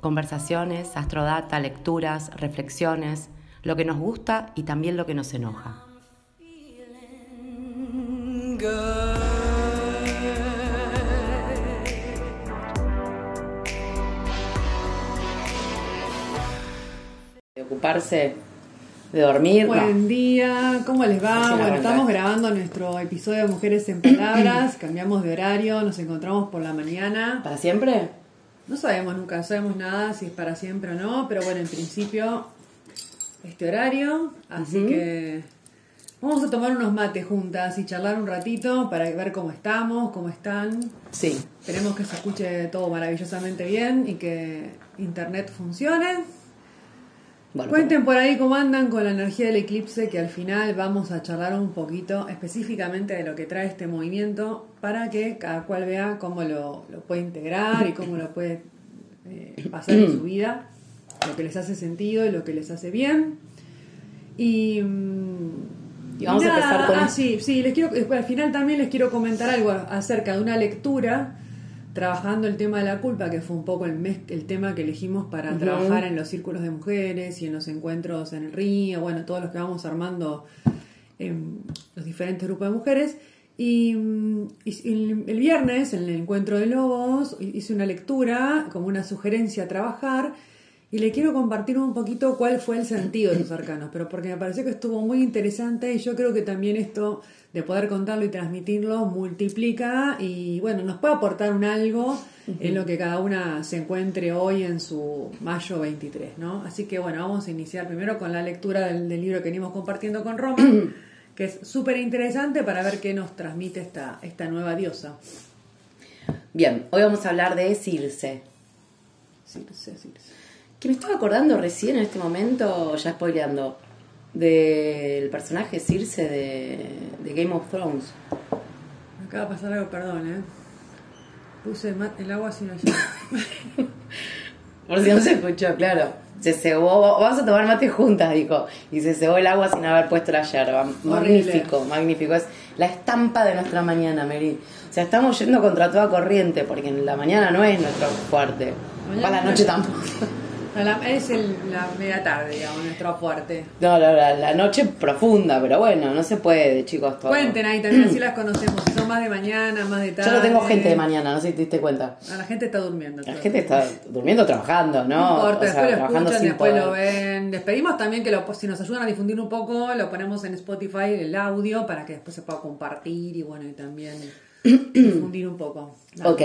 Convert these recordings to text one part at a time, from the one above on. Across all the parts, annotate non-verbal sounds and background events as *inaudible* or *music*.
Conversaciones, astrodata, lecturas, reflexiones, lo que nos gusta y también lo que nos enoja. De ocuparse de dormir. Buen día, ¿cómo les va? bueno, estamos grabando nuestro episodio de Mujeres en Palabras, *clears throat* cambiamos de horario, nos encontramos por la mañana. ¿Para siempre? No sabemos nunca, no sabemos nada si es para siempre o no, pero bueno, en principio este horario, así que vamos a tomar unos mates juntas y charlar un ratito para ver cómo estamos, cómo están. Sí. Esperemos que se escuche todo maravillosamente bien y que internet funcione. Cuenten por ahí cómo andan con la energía del eclipse, que al final vamos a charlar un poquito específicamente de lo que trae este movimiento para que cada cual vea cómo lo, puede integrar y cómo lo puede eh, pasar en su vida, lo que les hace sentido y lo que les hace bien. Y, mm, vamos a empezar con... Ah, sí, sí, les quiero, al final también les quiero comentar algo acerca de una lectura trabajando el tema de la culpa, que fue un poco el, el tema que elegimos para trabajar en los círculos de mujeres y en los encuentros en el río, bueno, todos los que vamos armando en los diferentes grupos de mujeres. Y, el, viernes, en el encuentro de lobos, hice una lectura como una sugerencia a trabajar y le quiero compartir un poquito cuál fue el sentido de esos arcanos, pero porque me pareció que estuvo muy interesante y yo creo que también esto de poder contarlo y transmitirlo multiplica y bueno, nos puede aportar un algo en lo que cada una se encuentre hoy en su mayo 23, ¿no? Así que bueno, vamos a iniciar primero con la lectura del, libro que venimos compartiendo con Roma, *clears throat* que es súper interesante para ver qué nos transmite esta, esta nueva diosa. Bien, hoy vamos a hablar de Circe. Circe, Circe. Que me estaba acordando recién en este momento, ya spoileando, del personaje Circe de, Game of Thrones. Acaba de pasar algo, perdón, ¿eh? Puse el agua sin ayer. *laughs* Por si no se escuchó, claro. Se cebó, vamos a tomar mate juntas, dijo. Y se cebó el agua sin haber puesto la yerba. Magnífico, magnífico. Es la estampa de nuestra mañana, Mary. O sea, estamos yendo contra toda corriente, porque en la mañana no es nuestro fuerte. Para la noche tampoco es la media tarde, digamos, nuestro fuerte. No, la, la, noche profunda, pero bueno, no se puede, chicos. Todo. Cuenten ahí también, así *clears throat* las conocemos. Son más de mañana, más de tarde. Yo no tengo gente de mañana, no sé si te diste cuenta. la gente está durmiendo. La gente está durmiendo trabajando, ¿no? No importa, después lo escuchan, después lo ven. Les pedimos también que lo, si nos ayudan a difundir un poco, lo ponemos en Spotify, el audio, para que después se pueda compartir y bueno, y también difundir un poco. Ok.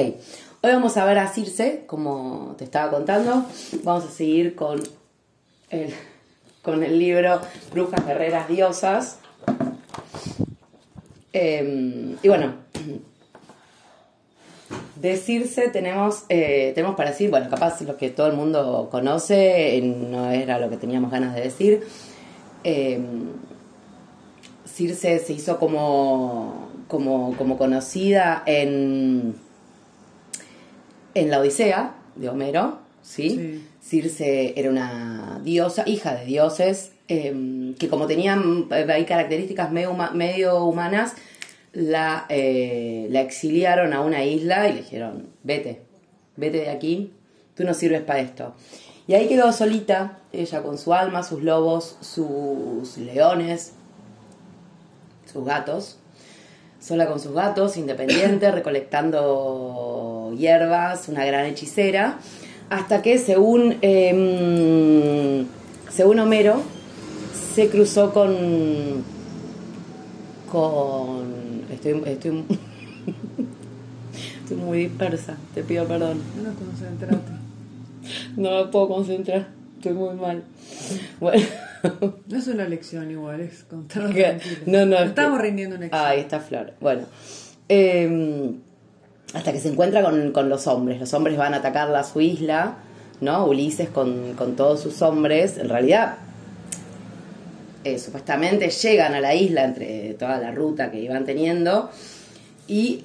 Hoy vamos a ver a Circe, como te estaba contando. Vamos a seguir con el, con el libro Brujas, Guerreras, Diosas. Em, y bueno, de Circe tenemos, eh, tenemos para decir, bueno, capaz lo que todo el mundo conoce, no era lo que teníamos ganas de decir. Em, Circe se hizo como, como, como conocida en en la Odisea de Homero, ¿sí? Circe era una diosa, hija de dioses, em, que como tenían eh, hay características medio, humanas, la, eh, la exiliaron a una isla y le dijeron, vete, vete de aquí, tú no sirves para esto. Y ahí quedó solita, ella con su alma, sus lobos, sus leones, sus gatos, sola con sus gatos, independiente, *coughs* recolectando hierbas, una gran hechicera, hasta que según, em, según Homero, se cruzó con... con... Estoy, estoy, *laughs* estoy muy dispersa, te pido perdón. No concentrate. *laughs* No me puedo concentrar, estoy muy mal. Bueno. *laughs* No es una lección igual, es contar No, no. Estamos rindiendo una lección. Ahí está Flor. Bueno. Em, hasta que se encuentra con, los hombres. Los hombres van a atacarla a su isla, ¿no? Ulises con, con todos sus hombres, en realidad eh, supuestamente llegan a la isla entre toda la ruta que iban teniendo y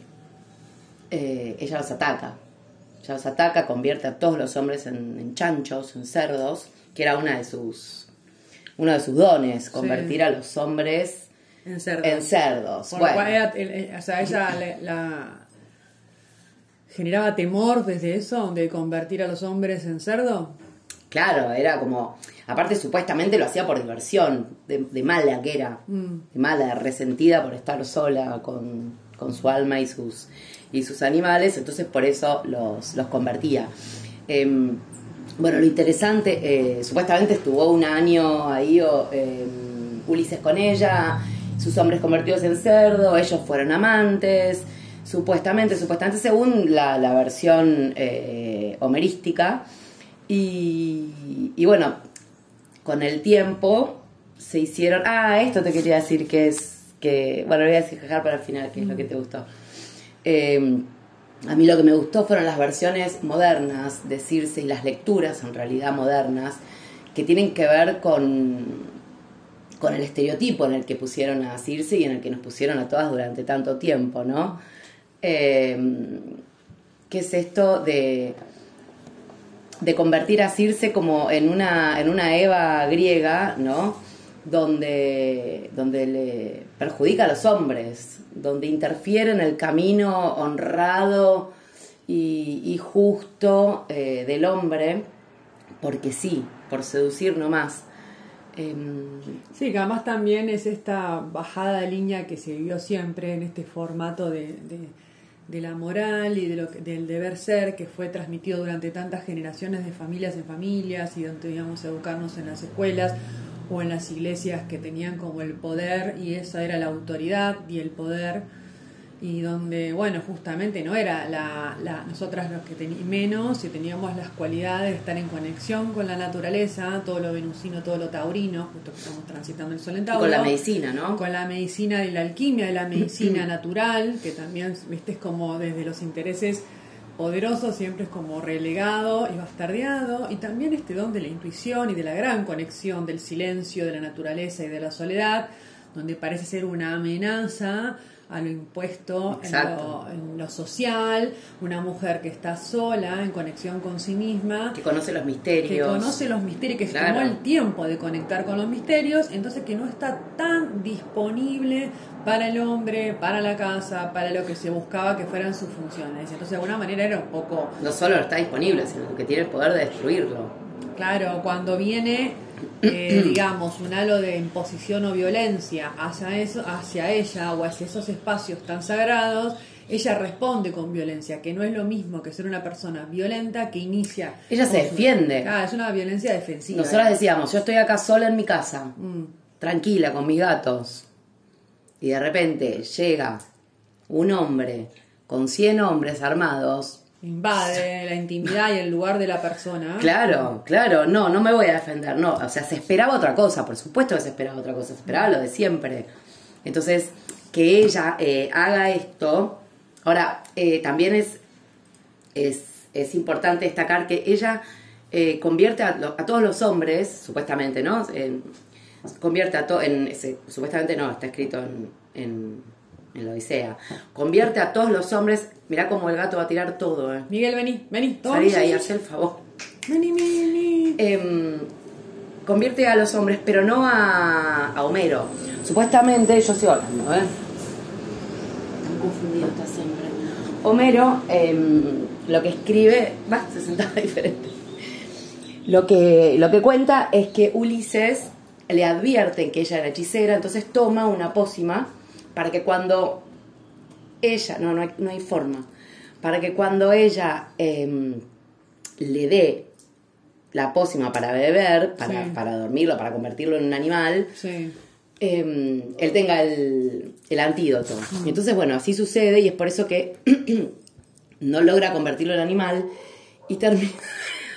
eh, ella los ataca. Ella los ataca, convierte a todos los hombres en, chanchos, en cerdos, que era una de sus, uno de sus dones, convertir a los hombres en cerdos. En cerdos. Bueno. o sea, ella la, generaba temor desde eso, de convertir a los hombres en cerdo. Claro, era como. Aparte, supuestamente lo hacía por diversión, de, mala que era. Mm. De mala, resentida por estar sola con, su alma y sus, y sus animales. Entonces, por eso los, los convertía. Em, bueno, lo interesante, eh, supuestamente estuvo un año ahí em, Ulises con ella, sus hombres convertidos en cerdo, ellos fueron amantes. Supuestamente, supuestamente, según la, la versión eh, homerística. Y, bueno, con el tiempo se hicieron. Ah, esto te quería decir que es. que Bueno, lo voy a dejar para el final, que es lo que te gustó. Em, a mí lo que me gustó fueron las versiones modernas de Circe y las lecturas en realidad modernas que tienen que ver con, con el estereotipo en el que pusieron a Circe y en el que nos pusieron a todas durante tanto tiempo, ¿no? Em, ¿Qué es esto de de convertir a Circe como en una, en una Eva griega, ¿no? Donde, donde le perjudica a los hombres, donde interfiere en el camino honrado y, justo eh, del hombre, porque sí, por seducir nomás. Em, sí, que además también es esta bajada de línea que se vio siempre en este formato de de la moral y de lo del deber ser que fue transmitido durante tantas generaciones de familias en familias y donde íbamos educarnos en las escuelas o en las iglesias que tenían como el poder y esa era la autoridad y el poder y donde, bueno, justamente no era la, la nosotras los que teníamos menos y teníamos las cualidades de estar en conexión con la naturaleza, todo lo venusino, todo lo taurino, justo que estamos transitando el sol en Tauro. con la medicina, ¿no? Con la medicina de la alquimia, de la medicina *clears throat* natural, que también, viste, es como desde los intereses poderosos siempre es como relegado y bastardeado, y también este don de la intuición y de la gran conexión del silencio, de la naturaleza y de la soledad, donde parece ser una amenaza a lo impuesto en lo, social, una mujer que está sola, en conexión con sí misma. Que conoce los misterios. Que conoce los misterios, que se tomó el tiempo de conectar con los misterios, entonces que no está tan disponible para el hombre, para la casa, para lo que se buscaba que fueran sus funciones. Entonces de alguna manera era un poco... No solo está disponible, sino que tiene el poder de destruirlo. Claro, cuando viene eh, digamos, un halo de imposición o violencia hacia, eso, hacia ella o hacia esos espacios tan sagrados, ella responde con violencia, que no es lo mismo que ser una persona violenta que inicia. Ella se defiende. Ah, es una violencia defensiva. Nosotros decíamos, yo estoy acá sola en mi casa, mm. tranquila, con mis gatos. Y de repente llega un hombre con 100 hombres armados invade la intimidad y el lugar de la persona. Claro, claro, no, no me voy a defender, no, o sea, se esperaba otra cosa, por supuesto que se esperaba otra cosa, se esperaba lo de siempre. Entonces, que ella eh, haga esto, ahora, eh, también es, es, importante destacar que ella eh, convierte a, todos los hombres, supuestamente, ¿no? convierte a todos, en, supuestamente no, está escrito en en la Odisea. Convierte a todos los hombres. Mirá cómo el gato va a tirar todo, eh. Miguel, vení, vení. Salí ahí, haz el favor. Vení, vení. Em, convierte a los hombres, pero no a, a Homero. Supuestamente, yo estoy hablando, ¿eh? Están confundidos está siempre. Homero, em, lo que escribe. Va, se sentaba *laughs* diferente. Lo que, lo que cuenta es que Ulises le advierte que ella era hechicera, entonces toma una pócima para que cuando ella, no, no hay, no hay forma, para que cuando ella em, le dé la pócima para beber, para, para, dormirlo, para convertirlo en un animal, em, él tenga el, el antídoto. Mm. Entonces, bueno, así sucede y es por eso que *clears throat* no logra convertirlo en animal y termina...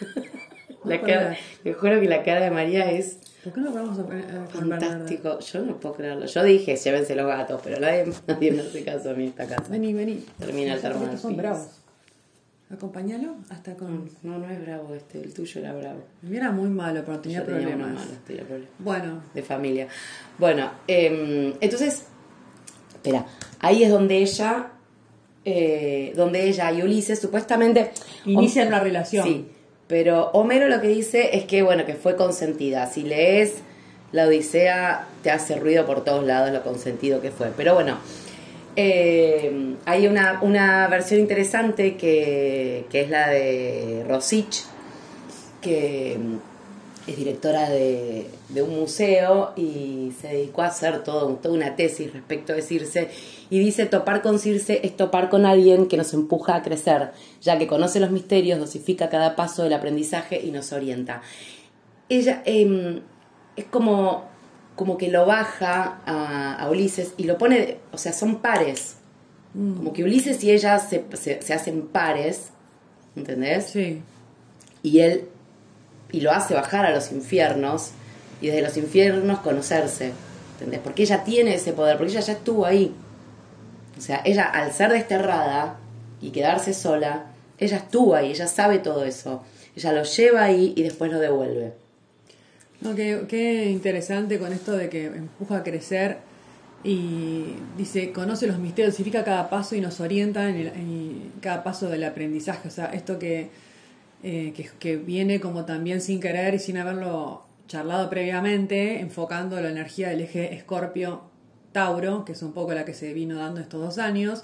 *laughs* la cara, juro que la cara de María es ¿Por qué no vamos a Fantástico, yo no puedo creerlo. Yo dije, llévense los gatos, pero nadie, *laughs* nadie me hace caso a mí esta casa. Vení, vení. Termina el termo Son bravos. Acompañalo hasta con. No, no es bravo este, el tuyo era bravo. Era muy malo, pero tenía problemas. Bueno. De familia. Bueno, em, entonces, espera, ahí es donde ella, eh, donde ella y Ulises supuestamente inician una relación. Sí, pero Homero lo que dice es que, bueno, que fue consentida. Si lees la Odisea, te hace ruido por todos lados lo consentido que fue. Pero bueno, eh, hay una, una, versión interesante que, es la de Rosich, que es directora de, un museo y se dedicó a hacer todo, toda una tesis respecto a Circe y dice topar con Circe es topar con alguien que nos empuja a crecer, ya que conoce los misterios, dosifica cada paso del aprendizaje y nos orienta. Ella em, es como como que lo baja a, Ulises y lo pone, o sea, son pares. Mm. Como que Ulises y ella se, se, hacen pares, ¿entendés? Sí. Y él, y lo hace bajar a los infiernos y desde los infiernos conocerse, ¿entendés? Porque ella tiene ese poder, porque ella ya estuvo ahí. O sea, ella al ser desterrada y quedarse sola, ella estuvo ahí, ella sabe todo eso. Ella lo lleva ahí y después lo devuelve. No, qué, interesante con esto de que empuja a crecer y dice, conoce los misterios, significa cada paso y nos orienta en, cada paso del aprendizaje. O sea, esto eh, que, que, viene como también sin querer y sin haberlo charlado previamente, enfocando la energía del eje Escorpio-Tauro, que es un poco la que se vino dando estos dos años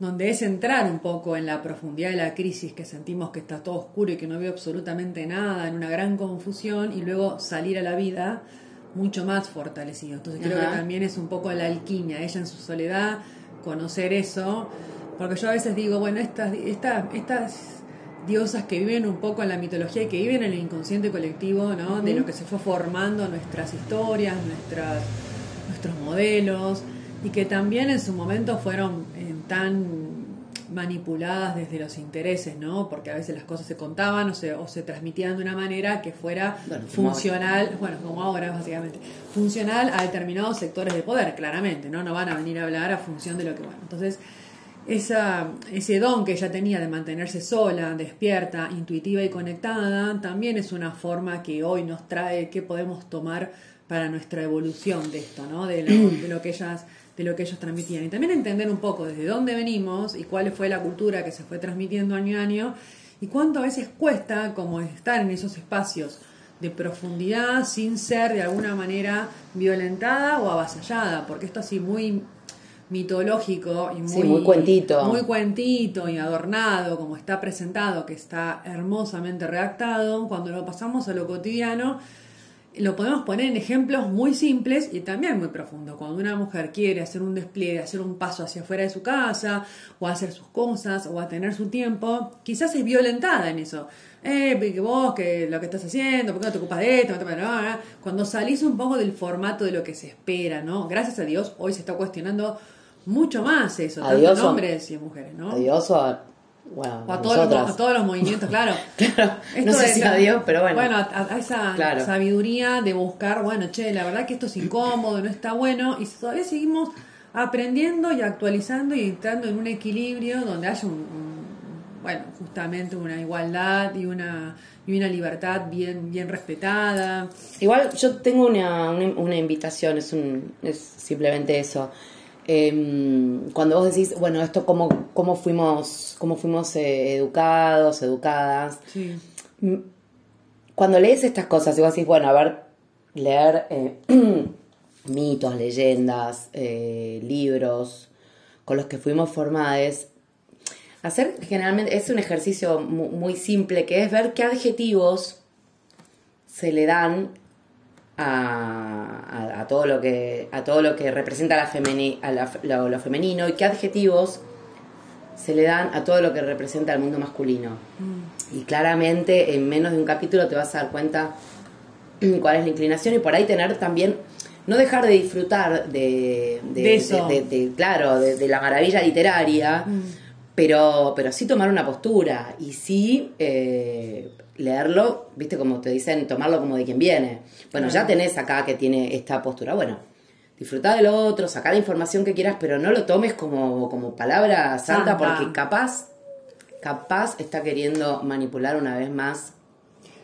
donde es entrar un poco en la profundidad de la crisis, que sentimos que está todo oscuro y que no veo absolutamente nada, en una gran confusión, y luego salir a la vida mucho más fortalecido. Entonces creo que también es un poco la alquimia, ella en su soledad, conocer eso, porque yo a veces digo, bueno, estas, estas, estas diosas que viven un poco en la mitología y que viven en el inconsciente colectivo, ¿no? De lo que se fue formando nuestras historias, nuestras, nuestros modelos, y que también en su momento fueron tan manipuladas desde los intereses, ¿no? Porque a veces las cosas se contaban o se, o se transmitían de una manera que fuera funcional, bueno, como ahora básicamente, funcional a determinados sectores de poder, claramente, ¿no? No van a venir a hablar a función de lo que, bueno, entonces esa, ese don que ella tenía de mantenerse sola, despierta, intuitiva y conectada, también es una forma que hoy nos trae, que podemos tomar para nuestra evolución de esto, ¿no? De lo, *clears throat* de lo que ellas de lo que ellos transmitían. Y también entender un poco desde dónde venimos y cuál fue la cultura que se fue transmitiendo año a año y cuánto a veces cuesta como estar en esos espacios de profundidad sin ser de alguna manera violentada o avasallada, porque esto así muy mitológico y muy, muy cuentito. Muy cuentito y adornado, como está presentado, que está hermosamente redactado, cuando lo pasamos a lo cotidiano, lo podemos poner en ejemplos muy simples y también muy profundos. Cuando una mujer quiere hacer un despliegue, hacer un paso hacia afuera de su casa, o hacer sus cosas, o a tener su tiempo, quizás es violentada en eso. Eh, que vos, que lo que estás haciendo, ¿por qué no te ocupas de esto? Cuando salís un poco del formato de lo que se espera, ¿no? Gracias a Dios, hoy se está cuestionando mucho más eso, tanto en hombres y en mujeres, ¿no? Adiós a Wow, a, todos los, todos los movimientos, claro. *laughs* claro no sé si a Dios, pero bueno. Bueno, a, esa sabiduría de buscar, bueno, che, la verdad que esto es incómodo, no está bueno, y todavía seguimos aprendiendo y actualizando y entrando en un equilibrio donde haya un, bueno, justamente una igualdad y una y una libertad bien bien respetada. Igual yo tengo una, una, una invitación, es un es simplemente eso Em, cuando vos decís, bueno, esto cómo, cómo fuimos, cómo fuimos eh, educados, educadas. Cuando lees estas cosas y vos decís, bueno, a ver, leer eh, *clears throat* mitos, leyendas, eh, libros con los que fuimos formados, hacer generalmente es un ejercicio muy simple que es ver qué adjetivos se le dan a, todo lo que a todo lo que representa la a lo, femenino y qué adjetivos se le dan a todo lo que representa el mundo masculino. Mm. Y claramente en menos de un capítulo te vas a dar cuenta *clears throat* cuál es la inclinación y por ahí tener también no dejar de disfrutar de, de, eso. claro, de, la maravilla literaria, mm. Pero, pero sí tomar una postura y sí eh, leerlo, viste, como te dicen, tomarlo como de quien viene. Bueno, ya tenés acá que tiene esta postura. Bueno, disfrutar del otro, sacar la información que quieras, pero no lo tomes como, como palabra santa, porque capaz capaz está queriendo manipular una vez más.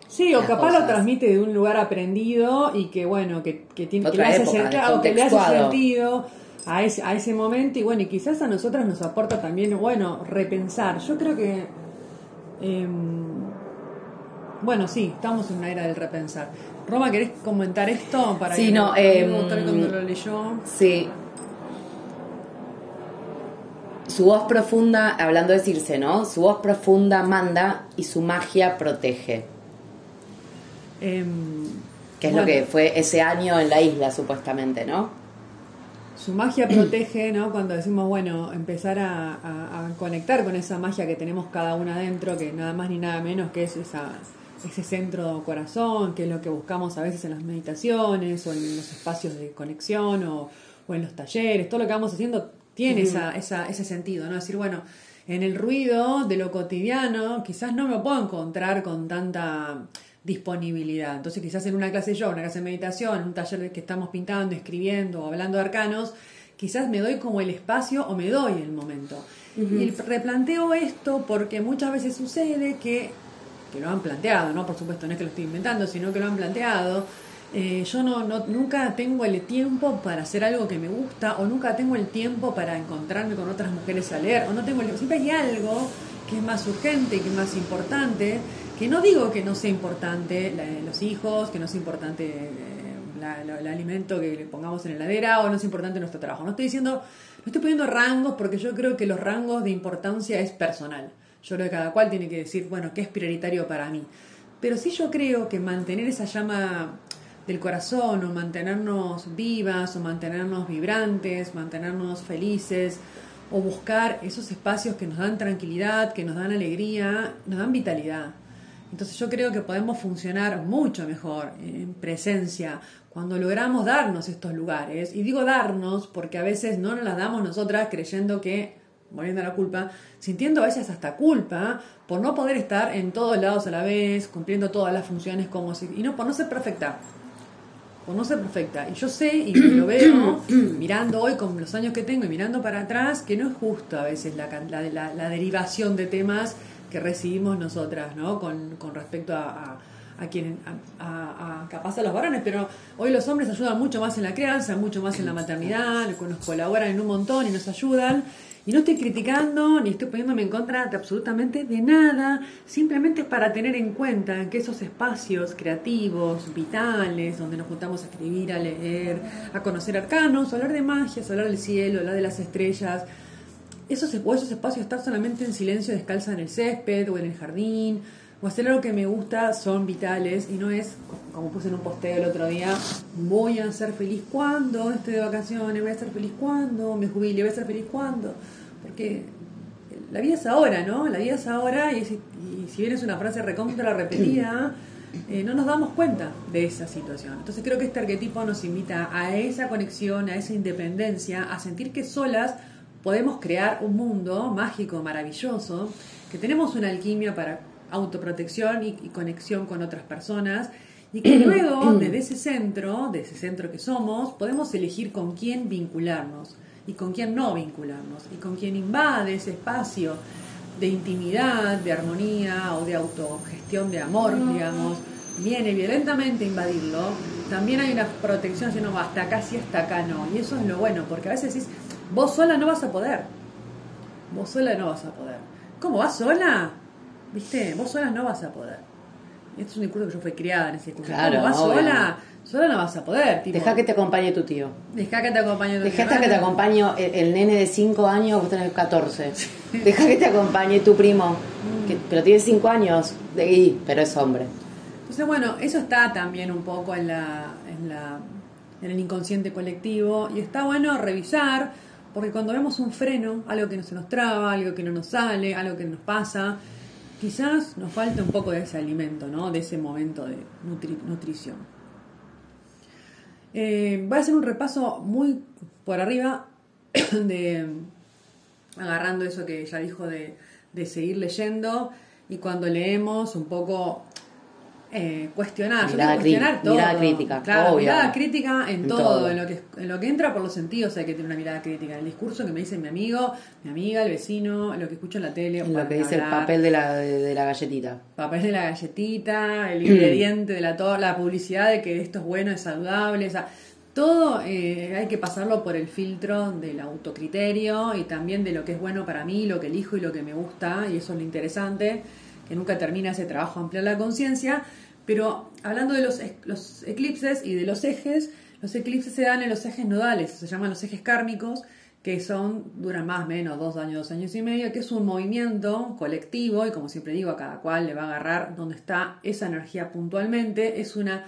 Sí, o capaz lo transmite de un lugar aprendido y que bueno, que, que tiene que le, hace, que le hace sentido a ese, a ese momento y bueno, y quizás a nosotras nos aporta también, bueno, repensar. Yo creo que, em, bueno, sí, estamos en una era del repensar. Roma, ¿querés comentar esto? Para sí, no, eh, lo leyó. Sí. Su voz profunda, hablando de Circe, ¿no? Su voz profunda manda y su magia protege. Eh, que es lo que fue ese año en la isla, supuestamente, ¿no? Su magia protege, ¿no? Cuando decimos, bueno, empezar a, conectar con esa magia que tenemos cada una adentro, que nada más ni nada menos que es esa, ese centro corazón, que es lo que buscamos a veces en las meditaciones o en los espacios de conexión o, en los talleres, todo lo que vamos haciendo tiene esa, esa, ese sentido, ¿no? Decir, bueno, en el ruido de lo cotidiano quizás no me puedo encontrar con tanta disponibilidad. Entonces quizás en una clase yo, una clase de meditación, en un taller que estamos pintando, escribiendo o hablando de arcanos, quizás me doy como el espacio o me doy el momento. Y replanteo esto porque muchas veces sucede que, que lo han planteado, ¿no? Por supuesto, no es que lo estoy inventando, sino que lo han planteado. Eh, yo no, no, nunca tengo el tiempo para hacer algo que me gusta o nunca tengo el tiempo para encontrarme con otras mujeres a leer o no tengo el, siempre hay algo que es más urgente, que es más importante que no digo que no sea importante los hijos, que no sea importante eh, el alimento que le pongamos en la heladera o no es importante nuestro trabajo. No estoy diciendo, no estoy poniendo rangos porque yo creo que los rangos de importancia es personal. Yo creo que cada cual tiene que decir, bueno, ¿qué es prioritario para mí? Pero sí yo creo que mantener esa llama del corazón o mantenernos vivas o mantenernos vibrantes, mantenernos felices o buscar esos espacios que nos dan tranquilidad, que nos dan alegría, nos dan vitalidad. Entonces yo creo que podemos funcionar mucho mejor en presencia cuando logramos darnos estos lugares. Y digo darnos porque a veces no nos las damos nosotras creyendo que, volviendo a la culpa, sintiendo a veces hasta culpa por no poder estar en todos lados a la vez, cumpliendo todas las funciones como si... Y no, por no ser perfecta. Por no ser perfecta. Y yo sé, y lo veo, *clears throat* mirando hoy con los años que tengo y mirando para atrás, que no es justo a veces la, la, la derivación de temas que recibimos nosotras, ¿no? Con, con respecto a, a, quien, a, capaz a los varones, pero hoy los hombres ayudan mucho más en la crianza, mucho más en la maternidad, nos colaboran en un montón y nos ayudan. Y no estoy criticando ni estoy poniéndome en contra de absolutamente de nada, simplemente es para tener en cuenta que esos espacios creativos, vitales, donde nos juntamos a escribir, a leer, a conocer arcanos, a hablar de magia, a hablar del cielo, a hablar de las estrellas, esos, esos espacios estar solamente en silencio descalza en el césped o en el jardín o hacer algo que me gusta son vitales y no es, como puse en un posteo el otro día, voy a ser feliz cuando esté de vacaciones, voy a ser feliz cuando me jubile, voy a ser feliz cuando, porque la vida es ahora, ¿no? La vida es ahora y, si, bien es una frase recontra repetida, *clears throat* eh, no nos damos cuenta de esa situación. Entonces creo que este arquetipo nos invita a esa conexión, a esa independencia, a sentir que solas podemos crear un mundo mágico, maravilloso, que tenemos una alquimia para autoprotección y, conexión con otras personas y que *clears throat* luego desde ese centro, de ese centro que somos, podemos elegir con quién vincularnos y con quién no vincularnos y con quién invade ese espacio de intimidad, de armonía o de autogestión de amor, digamos, viene violentamente a invadirlo, también hay una protección, si no, hasta acá sí, hasta acá no. Y eso es lo bueno, porque a veces es Vos sola no vas a poder. Vos sola no vas a poder. ¿Cómo vas sola? ¿Viste? Vos sola no vas a poder. Este es un discurso que yo fui criada en ese curso. Claro, ¿Cómo vas sola? Sola no vas a poder. Deja que te acompañe tu tío. Deja que te acompañe tu Deja que te acompañe el, nene de 5 años, vos tenés 14. Deja que te acompañe tu primo, mm. pero tiene 5 años, de, pero es hombre. Entonces, bueno, eso está también un poco en la, en la en el inconsciente colectivo y está bueno revisar porque cuando vemos un freno, algo que no se nos traba, algo que no nos sale, algo que nos pasa, quizás nos falta un poco de ese alimento, ¿no? De ese momento de nutrición. Eh, voy a hacer un repaso muy por arriba *coughs* de agarrando eso que ya dijo de, de seguir leyendo y cuando leemos un poco eh, cuestionar, mirada, cuestionar todo. mirada crítica, claro, mirada crítica en, todo, En, lo que, en lo que entra por los sentidos hay que tener una mirada crítica. En el discurso que me dice mi amigo, mi amiga, el vecino, lo que escucho en la tele. En lo que dice el papel de la, de, la galletita. Papel de la galletita, el ingrediente de la, la publicidad de que esto es bueno, es saludable, o sea, todo eh, hay que pasarlo por el filtro del autocriterio y también de lo que es bueno para mí, lo que elijo y lo que me gusta, y eso es lo interesante, que nunca termina ese trabajo ampliar la conciencia, pero hablando de los, los eclipses y de los ejes, los eclipses se dan en los ejes nodales, se llaman los ejes kármicos, que son, duran más o menos dos años, dos años y medio, que es un movimiento colectivo, y como siempre digo, a cada cual le va a agarrar donde está esa energía puntualmente, es una,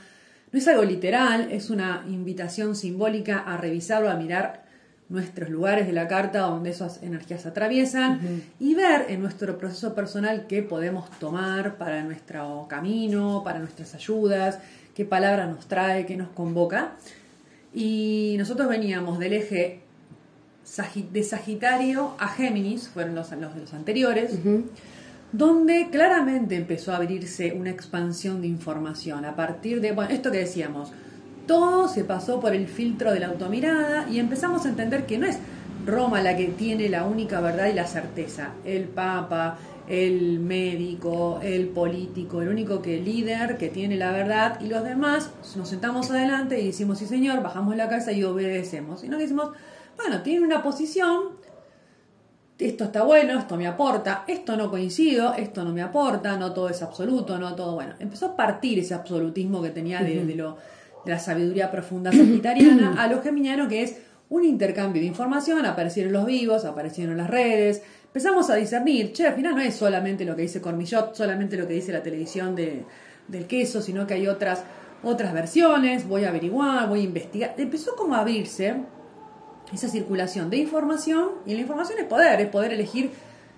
no es algo literal, es una invitación simbólica a revisarlo, a mirar nuestros lugares de la carta donde esas energías atraviesan y ver en nuestro proceso personal qué podemos tomar para nuestro camino, para nuestras ayudas, qué palabra nos trae, qué nos convoca. Y nosotros veníamos del eje de Sagitario a Géminis, fueron los, los de los anteriores, donde claramente empezó a abrirse una expansión de información a partir de, bueno, esto que decíamos, todo se pasó por el filtro de la automirada y empezamos a entender que no es Roma la que tiene la única verdad y la certeza. El Papa, el médico, el político, el único que líder que tiene la verdad y los demás nos sentamos adelante y decimos sí señor, bajamos la cabeza y obedecemos. Y no decimos, bueno, tiene una posición, esto está bueno, esto me aporta, esto no coincido, esto no me aporta, no todo es absoluto, no todo bueno. Empezó a partir ese absolutismo que tenía de lo de la sabiduría profunda sagitariana *clears throat* a lo geminiano, que es un intercambio de información, aparecieron los vivos, aparecieron las redes, empezamos a discernir, che, al final no es solamente lo que dice Cormillot, solamente lo que dice la televisión de, del queso, sino que hay otras, otras versiones, voy a averiguar, voy a investigar. Empezó como a abrirse esa circulación de información, y la información es poder, es poder elegir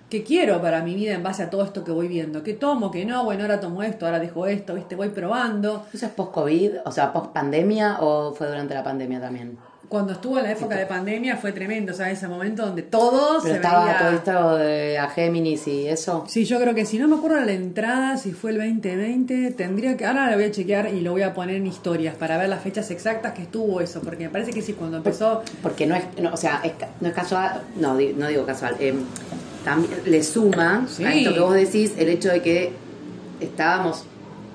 qué quiero para mi vida en base a todo esto que voy viendo, qué tomo, qué no, bueno, ahora tomo esto, ahora dejo esto, ¿viste? voy probando. ¿Eso es post-COVID, o sea, post-pandemia o fue durante la pandemia también? Cuando estuvo en la época de pandemia fue tremendo, o sea, ese momento donde todo se estaba todo esto de a Géminis y eso. Sí, yo creo que si no me acuerdo la entrada, si fue el 2020, tendría que, ahora lo voy a chequear y lo voy a poner en historias para ver las fechas exactas que estuvo eso, porque me parece que sí, cuando empezó... Porque no es, o sea, no es casual, no, no digo casual, eh, también le suma a esto que vos decís el hecho de que estábamos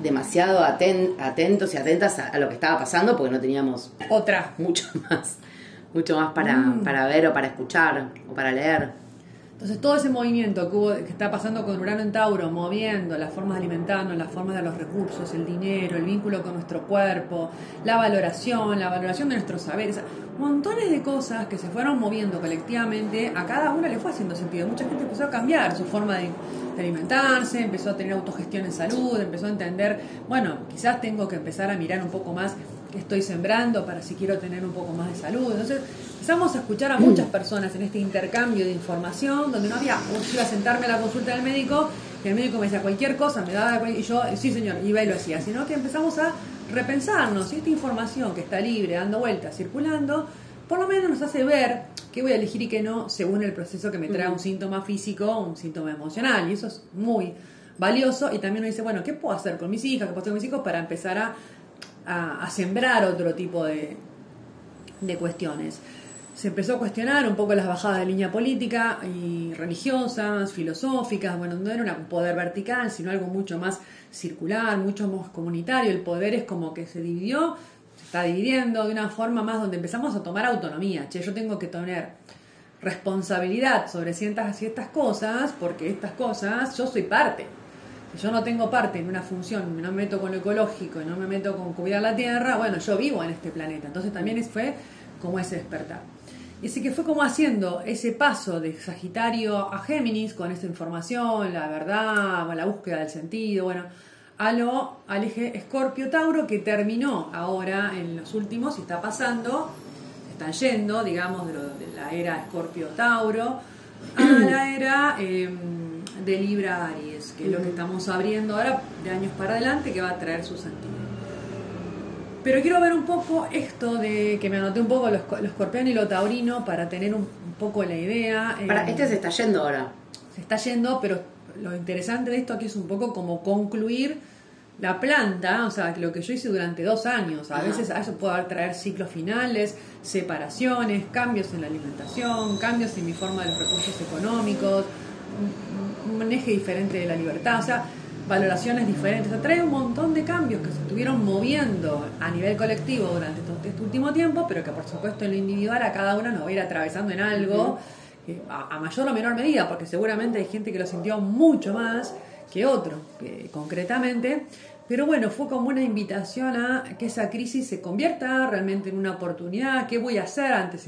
demasiado atentos y atentas a, lo que estaba pasando porque no teníamos otra. *laughs* mucho más mucho más para, mm. para ver o para escuchar o para leer entonces todo ese movimiento que, hubo, que está pasando con Urano en Tauro, moviendo las formas de alimentarnos, las formas de los recursos, el dinero, el vínculo con nuestro cuerpo, la valoración, la valoración de nuestros saberes, montones de cosas que se fueron moviendo colectivamente, a cada una le fue haciendo sentido. Mucha gente empezó a cambiar su forma de, alimentarse, empezó a tener autogestión en salud, empezó a entender, bueno, quizás tengo que empezar a mirar un poco más estoy sembrando para si quiero tener un poco más de salud. Entonces empezamos a escuchar a muchas personas en este intercambio de información, donde no había, yo iba a sentarme a la consulta del médico, que el médico me decía cualquier cosa, me daba, y yo, sí señor, iba y lo hacía, sino que empezamos a repensarnos si esta información que está libre, dando vueltas, circulando, por lo menos nos hace ver qué voy a elegir y qué no según el proceso que me trae un síntoma físico o un síntoma emocional. Y eso es muy valioso. Y también nos dice, bueno, ¿qué puedo hacer con mis hijas? ¿Qué puedo hacer con mis hijos para empezar a, a, sembrar otro tipo de, de cuestiones? se empezó a cuestionar un poco las bajadas de línea política y religiosas, filosóficas, bueno, no era un poder vertical, sino algo mucho más circular, mucho más comunitario, el poder es como que se dividió, se está dividiendo de una forma más donde empezamos a tomar autonomía, che, yo tengo que tener responsabilidad sobre ciertas, ciertas cosas, porque estas cosas yo soy parte. Yo no tengo parte en una función, no me meto con lo ecológico, no me meto con cuidar la tierra, bueno, yo vivo en este planeta. Entonces también fue como ese despertar. Y así que fue como haciendo ese paso de Sagitario a Géminis con esa información, la verdad, la búsqueda del sentido, bueno, a lo, al eje Escorpio-Tauro que terminó ahora en los últimos y está pasando, están yendo, digamos, de, la era Escorpio-Tauro a la *clears throat* era em, de Libra-Aries, que es lo que estamos abriendo ahora de años para adelante que va a traer su sentido. Pero quiero ver un poco esto de que me anoté un poco los, los y lo taurino para tener un, poco la idea. Para, este se está yendo ahora. Se está yendo, pero lo interesante de esto aquí es un poco como concluir la planta, o sea, lo que yo hice durante dos años, a veces a eso puedo traer ciclos finales, separaciones, cambios en la alimentación, cambios en mi forma de los recursos económicos, un manejo diferente de la libertad, o sea, valoraciones diferentes, o sea, trae un montón de cambios que se estuvieron moviendo a nivel colectivo durante este último tiempo, pero que por supuesto en lo individual a cada uno nos va a ir atravesando en algo, eh, a, mayor o menor medida, porque seguramente hay gente que lo sintió mucho más que otro, concretamente. Pero bueno, fue como una invitación a que esa crisis se convierta realmente en una oportunidad. ¿Qué voy a hacer ante,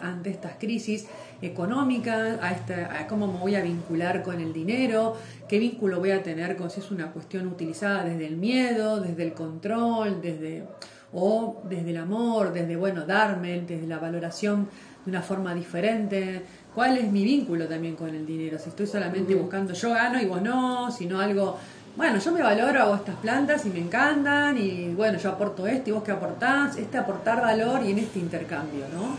ante estas crisis económicas? A, a ¿Cómo me voy a vincular con el dinero? ¿Qué vínculo voy a tener con si es una cuestión utilizada desde el miedo, desde el control, desde o desde el amor, desde bueno, darme, desde la valoración de una forma diferente? ¿Cuál es mi vínculo también con el dinero? Si estoy solamente buscando yo gano y vos no, sino algo bueno, yo me valoro, hago estas plantas y me encantan, y bueno, yo aporto esto y vos que aportás, este aportar valor y en este intercambio, ¿no?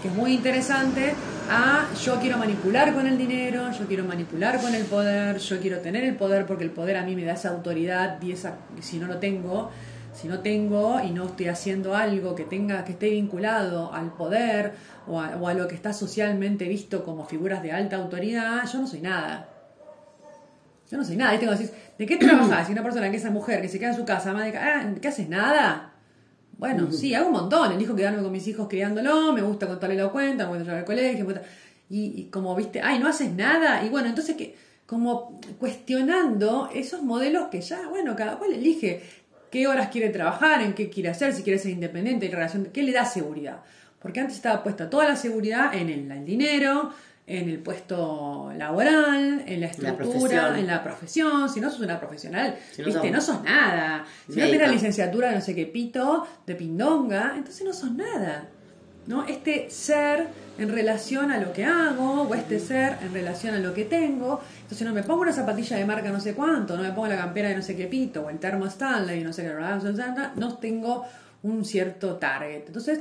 Que es muy interesante. Ah, yo quiero manipular con el dinero, yo quiero manipular con el poder, yo quiero tener el poder porque el poder a mí me da esa autoridad y esa, si no lo tengo, si no tengo y no estoy haciendo algo que tenga que esté vinculado al poder o a, o a lo que está socialmente visto como figuras de alta autoridad, yo no soy nada. Yo no soy nada. Y tengo que decir, ¿de qué trabajas? Si una persona que es mujer que se queda en su casa, madre, ah, ¿qué haces? Nada. Bueno, sí, hago un montón. Elijo quedarme con mis hijos criándolo, me gusta contarle la cuenta, me gusta llevar al colegio, y, como viste, ay, no haces nada. Y bueno, entonces que como cuestionando esos modelos que ya, bueno, cada cual elige qué horas quiere trabajar, en qué quiere hacer, si quiere ser independiente, qué relación, qué le da seguridad. Porque antes estaba puesta toda la seguridad en el, el dinero, en el puesto laboral, en la estructura, en la profesión. Si no sos una profesional, ¿viste? No, sos nada. Si no tienes licenciatura de no sé qué pito, de pindonga, entonces no sos nada. ¿no? Este ser en relación a lo que hago, o este ser en relación a lo que tengo. Entonces no me pongo una zapatilla de marca no sé cuánto, no me pongo la campera de no sé qué pito, o el termo Stanley, no sé qué, no tengo un cierto target. Entonces,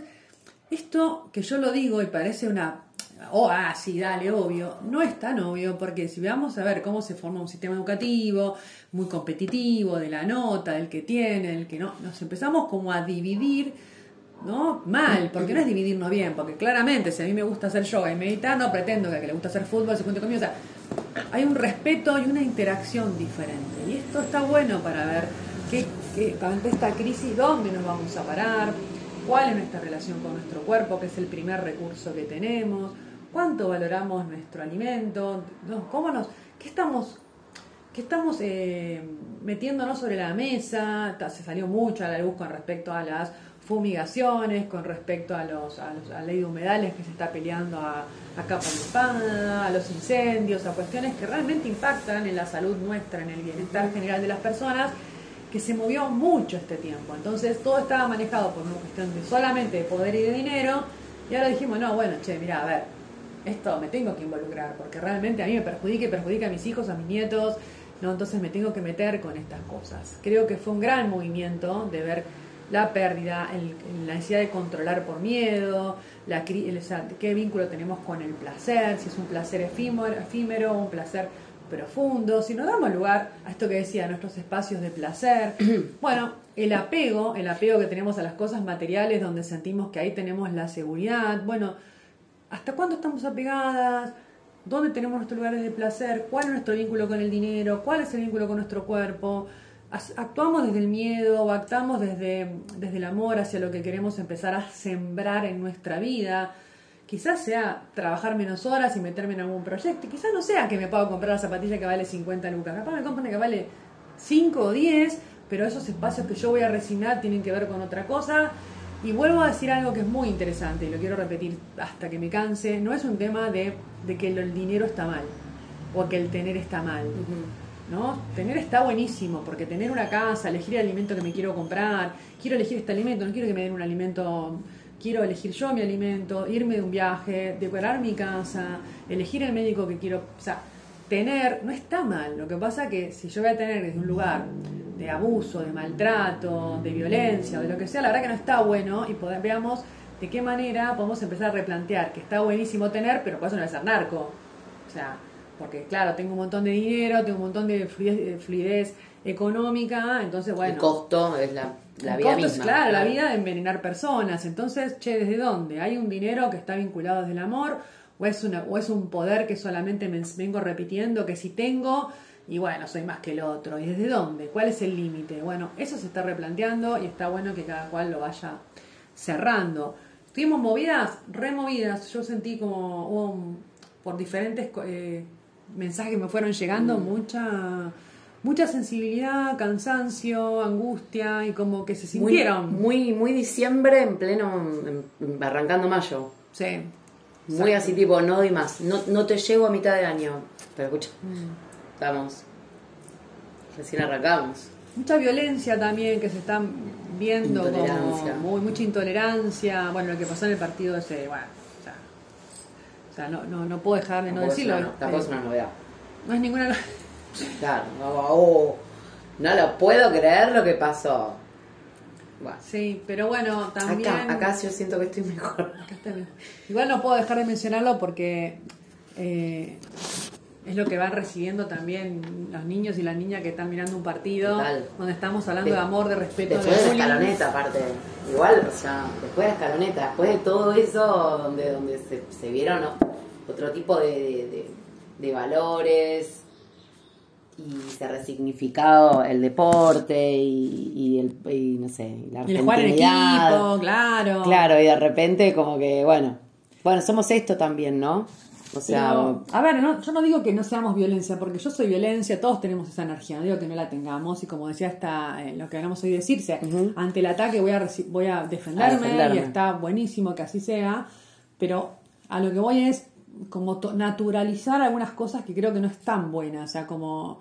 esto que yo lo digo y parece una oh, ah, sí, dale, obvio. No es tan obvio porque si vamos a ver cómo se forma un sistema educativo muy competitivo, de la nota, del que tiene, del que no, nos empezamos como a dividir, ¿no? Mal, porque no es dividirnos bien, porque claramente si a mí me gusta hacer yoga y meditar, no pretendo que a que le gusta hacer fútbol se cuente conmigo. O sea, hay un respeto y una interacción diferente. Y esto está bueno para ver qué, ante esta crisis, dónde nos vamos a parar, cuál es nuestra relación con nuestro cuerpo, que es el primer recurso que tenemos, cuánto valoramos nuestro alimento, cómo nos, qué estamos, qué estamos eh, metiéndonos sobre la mesa, se salió mucho a la luz con respecto a las fumigaciones, con respecto a, los, a, la ley de humedales que se está peleando a, capa de espada, a los incendios, a cuestiones que realmente impactan en la salud nuestra, en el bienestar general de las personas que se movió mucho este tiempo. Entonces todo estaba manejado por una cuestión solamente de poder y de dinero. Y ahora dijimos, no, bueno, che, mira, a ver, esto me tengo que involucrar, porque realmente a mí me perjudica y perjudica a mis hijos, a mis nietos, ¿no? Entonces me tengo que meter con estas cosas. Creo que fue un gran movimiento de ver la pérdida, la necesidad de controlar por miedo, la, qué vínculo tenemos con el placer, si es un placer efímero, efímero un placer profundo, si nos damos lugar a esto que decía, nuestros espacios de placer. *clears throat* Bueno, el apego, el apego que tenemos a las cosas materiales donde sentimos que ahí tenemos la seguridad. Bueno, ¿hasta cuándo estamos apegadas? ¿Dónde tenemos nuestros lugares de placer? ¿Cuál es nuestro vínculo con el dinero? ¿Cuál es el vínculo con nuestro cuerpo? ¿Actuamos desde el miedo o actuamos desde, desde el amor hacia lo que queremos empezar a sembrar en nuestra vida? Quizás sea trabajar menos horas y meterme en algún proyecto. Quizás no sea que me pueda comprar la zapatilla que vale 50 lucas. Capaz me compran que vale 5 o 10, pero esos espacios que yo voy a resignar tienen que ver con otra cosa. Y vuelvo a decir algo que es muy interesante y lo quiero repetir hasta que me canse. No es un tema de, que el dinero está mal o que el tener está mal. ¿no? Tener está buenísimo, porque tener una casa, elegir el alimento que me quiero comprar, quiero elegir este alimento, no quiero que me den un alimento quiero elegir yo mi alimento, irme de un viaje, decorar mi casa, elegir el médico que quiero, o sea, tener, no está mal, lo que pasa que si yo voy a tener desde un lugar de abuso, de maltrato, de violencia, o de lo que sea, la verdad que no está bueno y poder, veamos de qué manera podemos empezar a replantear que está buenísimo tener, pero por eso no es ser narco. O sea, porque claro, tengo un montón de dinero, tengo un montón de fluidez, económica, entonces bueno. El costo es la, la vida costo es, misma. claro, la vida de envenenar personas. Entonces, che, ¿desde dónde? ¿Hay un dinero que está vinculado desde el amor? ¿O es, una, o es un poder que solamente me vengo repitiendo que si tengo y bueno, soy más que el otro? ¿Y desde dónde? ¿Cuál es el límite? Bueno, eso se está replanteando y está bueno que cada cual lo vaya cerrando. Estuvimos movidas, removidas. Yo sentí como hubo un- por diferentes eh, mensajes que me fueron llegando, mucha mucha sensibilidad, cansancio, angustia y como que se Muy, sintieron. muy, muy diciembre en pleno, en- arrancando mayo. sí. Muy así tipo, no doy más, no, no te llego a mitad de año. Pero escucha, Mm. Estamos, recién arrancamos. Mucha violencia también que se están viendo como muy, mucha intolerancia. Bueno, lo que pasó en el partido ese, bueno, o sea, o sea, no, no, no puedo dejar de no decirlo. una- Tampoco es Eh, una novedad. no es ninguna. Claro, no, oh, no lo puedo creer lo que pasó. Bueno, Sí, pero bueno, también. acá, acá yo siento que estoy mejor. Acá está. Igual no puedo dejar de mencionarlo porque eh, es lo que van recibiendo también los niños y las niñas que están mirando un partido Total. donde estamos hablando de, De- amor, de respeto, Después de la bullying. escaloneta, aparte. Igual, o sea, después de la escaloneta, después de todo eso, donde, donde se, se vieron otro tipo de, de- de- de valores y se ha resignificado el deporte y, y el, y no sé, la Y el jugar en equipo, claro. Claro, y de repente como que, bueno, bueno, somos esto también, ¿no? O sea, Pero, a ver, no, yo no digo que no seamos violencia, porque yo soy violencia, todos tenemos esa energía, no digo que no la tengamos, y como decía hasta eh, lo que hablamos hoy decirse, Ujú. ante el ataque voy a, voy a defenderme, A defenderme. y está buenísimo que así sea, pero a lo que voy es como naturalizar algunas cosas que creo que no están buenas, o sea, como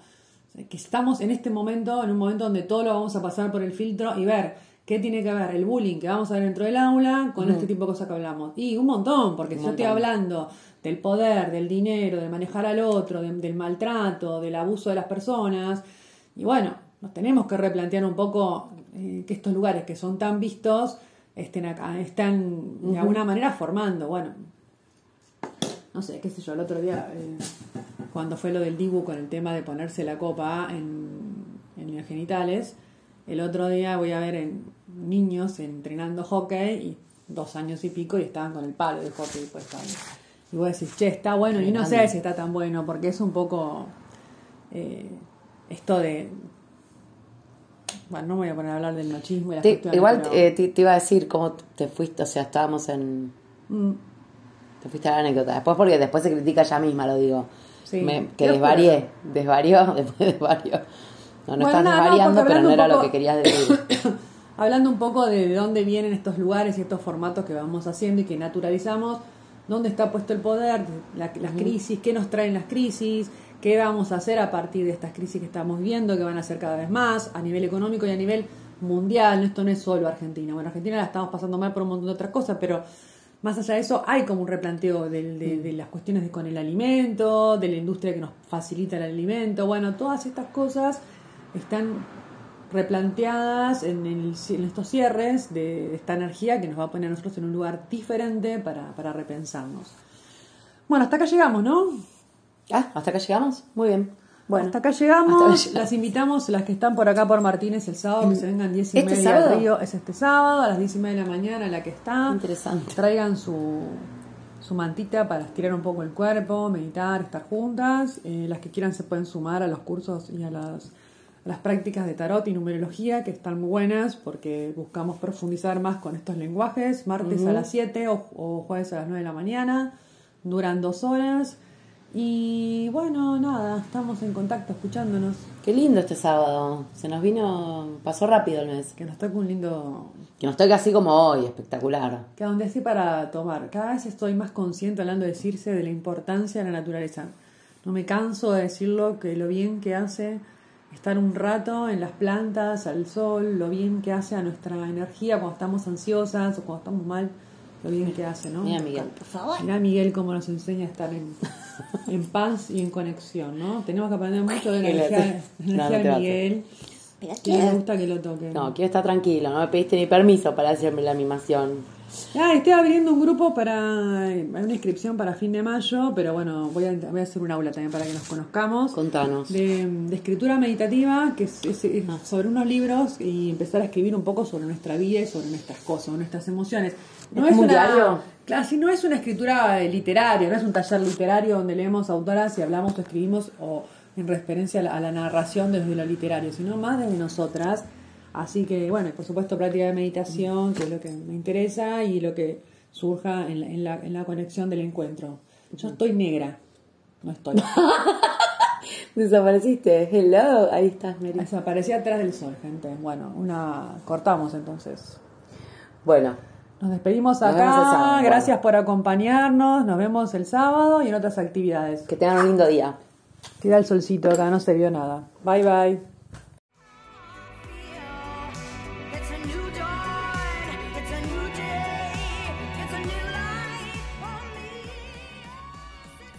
que estamos en este momento, en un momento donde todo lo vamos a pasar por el filtro y ver qué tiene que ver el bullying que vamos a ver dentro del aula con este tipo de cosas que hablamos. Y un montón, porque Un si yo estoy hablando del poder, del dinero, de manejar al otro, de- del maltrato, del abuso de las personas, y bueno, nos tenemos que replantear un poco eh, que estos lugares que son tan vistos estén acá, están de alguna manera formando, bueno, no sé, qué sé yo, el otro día, eh, cuando fue lo del Dibu con el tema de ponerse la copa en, en los genitales, el otro día voy a ver en niños entrenando hockey y dos años y pico y estaban con el palo de hockey puesto ahí. Y vos decís, che, está bueno, y no sé si está tan bueno, porque es un poco eh, esto de... Bueno, no me voy a poner a hablar del machismo y las te- igual pero- eh, te, te iba a decir cómo te fuiste, o sea, estábamos en... Mm, Te fuiste a la anécdota. Después porque después se critica ella misma, lo digo. Sí. Me- que desvarié, desvarió, *laughs* después desvarió. No, no Bueno, estás no, desvariando, pero no era lo que querías decir. *coughs* Hablando un poco de, de dónde vienen estos lugares y estos formatos que vamos haciendo y que naturalizamos, dónde está puesto el poder, la- las crisis, qué nos traen las crisis, qué vamos a hacer a partir de estas crisis que estamos viendo, que van a ser cada vez más a nivel económico y a nivel mundial. Esto no es solo Argentina. Bueno, Argentina la estamos pasando mal por un montón de otras cosas, pero más allá de eso hay como un replanteo de, de las cuestiones de- con el alimento, de la industria que nos facilita el alimento. Bueno, todas estas cosas están replanteadas en, el- en estos cierres de, esta energía que nos va a poner a nosotros en un lugar diferente para, para repensarnos. Bueno, hasta acá llegamos, ¿no? ah, ¿hasta acá llegamos? Muy bien. Bueno, hasta acá llegamos. hasta acá llegamos. Las invitamos, las que están por acá por Martínez el sábado, que se vengan 10 y ¿Este media sábado? río. Es este sábado, a las 10 y media de la mañana, la que está. Interesante. Traigan su, su mantita para estirar un poco el cuerpo, meditar, estar juntas. Eh, las que quieran se pueden sumar a los cursos y a las, las prácticas de tarot y numerología, que están muy buenas porque buscamos profundizar más con estos lenguajes. Martes a las 7 o, o jueves a las 9 de la mañana. Duran dos horas. Y bueno, nada, estamos en contacto, escuchándonos. Qué lindo este sábado. Se nos vino, pasó rápido el mes. Que nos toque un lindo Que nos toca así como hoy, espectacular. que a donde sí para tomar. Cada vez estoy más consciente hablando de decirse de la importancia de la naturaleza. No me canso de decirlo que lo bien que hace estar un rato en las plantas, al sol, lo bien que hace a nuestra energía cuando estamos ansiosas o cuando estamos mal, lo bien que hace, ¿no? Mira, Miguel, por favor. Mira Miguel cómo nos enseña a estar en, en paz y en conexión, ¿no? Tenemos que aprender mucho de la energía, no, no de Miguel. Me gusta que lo toque. No, quiero estar tranquilo, no me pediste ni permiso para hacerme la animación. Ah, estoy abriendo un grupo para. Hay una inscripción para fin de mayo, pero bueno, voy a, voy a hacer un aula también para que nos conozcamos. Contanos. De, de escritura meditativa, que es, es- es sobre unos libros y empezar a escribir un poco sobre nuestra vida y sobre nuestras cosas, sobre nuestras emociones. ¿Es como un diario? Claro, si no es una escritura eh, literaria, no es un taller literario donde leemos autoras y hablamos o escribimos o en referencia a la, a la narración desde lo literario, sino más desde nosotras. Así que, bueno, y por supuesto práctica de meditación, que es lo que me interesa y lo que surja en la, en la, en la conexión del encuentro. Yo estoy negra, no estoy. *laughs* Desapareciste. Hello. Ahí estás, Mary. Desaparecí atrás del sol, gente. Bueno, una cortamos entonces. Bueno, Nos despedimos Nos acá. sábado. Gracias por acompañarnos. Nos vemos el sábado y en otras actividades. que tengan un lindo día. Tira el solcito acá, no se vio nada. Bye bye.